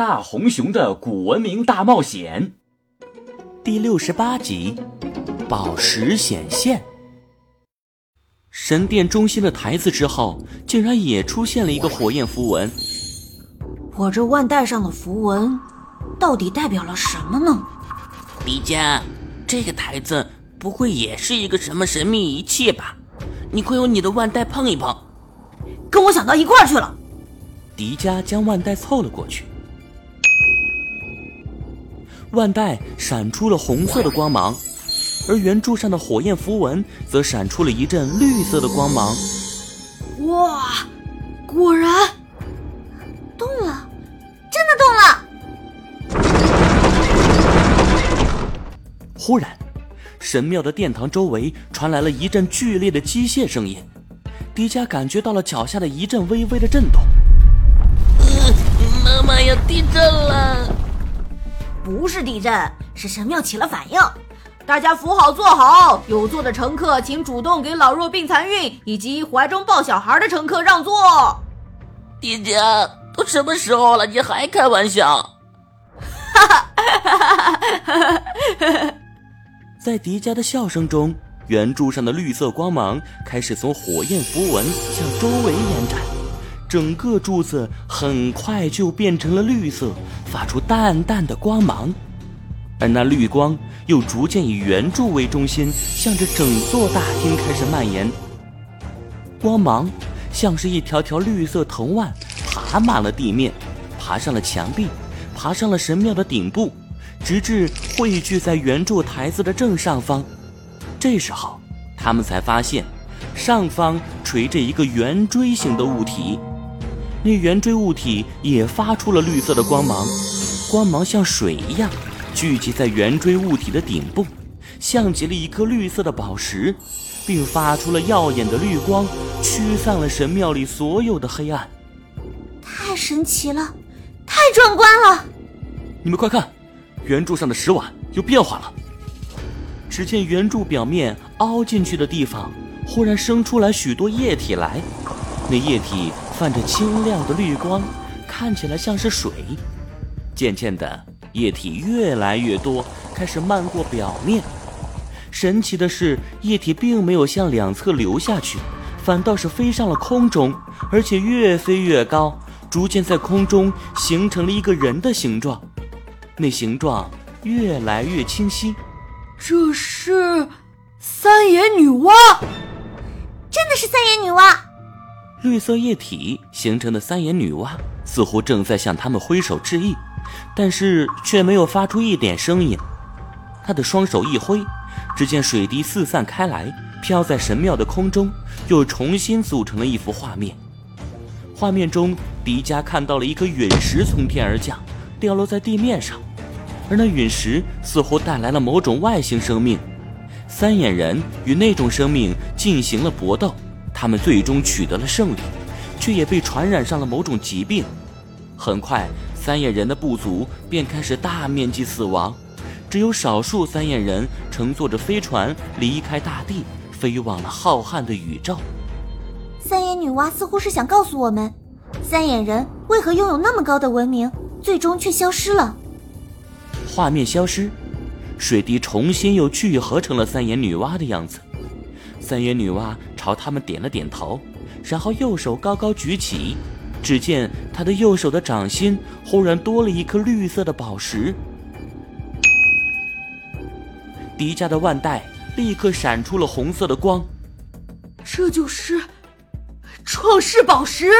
大红熊的古文明大冒险第六十八集：宝石显现。神殿中心的台子之后，竟然也出现了一个火焰符文。我这腕带上的符文，到底代表了什么呢？迪迦，这个台子不会也是一个什么神秘仪器吧？你快用你的腕带碰一碰。跟我想到一块儿去了。迪迦将腕带凑了过去，腕带闪出了红色的光芒，而圆柱上的火焰符文则闪出了一阵绿色的光芒。哇，果然动了，真的动了！忽然，神庙的殿堂周围传来了一阵剧烈的机械声音，迪迦感觉到了脚下的一阵微微的震动。妈妈要地震了！不是地震，是神庙起了反应。大家扶好坐好，有座的乘客请主动给老弱病残孕以及怀中抱小孩的乘客让座。迪迦，都什么时候了，你还开玩笑？哈哈哈哈哈！在迪迦的笑声中，圆柱上的绿色光芒开始从火焰符文向周围延展。整个柱子很快就变成了绿色，发出淡淡的光芒，而那绿光又逐渐以圆柱为中心，向着整座大厅开始蔓延。光芒像是一条条绿色藤蔓，爬满了地面，爬上了墙壁，爬上了神庙的顶部，直至汇聚在圆柱台子的正上方。这时候，他们才发现，上方垂着一个圆锥形的物体。那圆锥物体也发出了绿色的光芒，光芒像水一样聚集在圆锥物体的顶部，像极了一颗绿色的宝石，并发出了耀眼的绿光，驱散了神庙里所有的黑暗。太神奇了，太壮观了！你们快看，圆柱上的石碗有变化了。只见圆柱表面凹进去的地方，忽然生出来许多液体来，那液体。泛着清亮的绿光，看起来像是水。渐渐的，液体越来越多，开始漫过表面。神奇的是，液体并没有向两侧流下去，反倒是飞上了空中，而且越飞越高，逐渐在空中形成了一个人的形状。那形状越来越清晰。这是三眼女娲，真的是三眼女娲。绿色液体形成的三眼女娲似乎正在向他们挥手致意，但是却没有发出一点声音。她的双手一挥，只见水滴四散开来，飘在神庙的空中，又重新组成了一幅画面。画面中，迪迦看到了一颗陨石从天而降，掉落在地面上，而那陨石似乎带来了某种外星生命。三眼人与那种生命进行了搏斗。他们最终取得了胜利，却也被传染上了某种疾病。很快，三眼人的部族便开始大面积死亡，只有少数三眼人乘坐着飞船离开大地，飞往了浩瀚的宇宙。三眼女娲似乎是想告诉我们，三眼人为何拥有那么高的文明，最终却消失了。画面消失，水滴重新又聚合成了三眼女娲的样子。三眼女娲朝他们点了点头，然后右手高高举起，只见她的右手的掌心忽然多了一颗绿色的宝石。迪迦的腕带立刻闪出了红色的光，这就是创世宝石。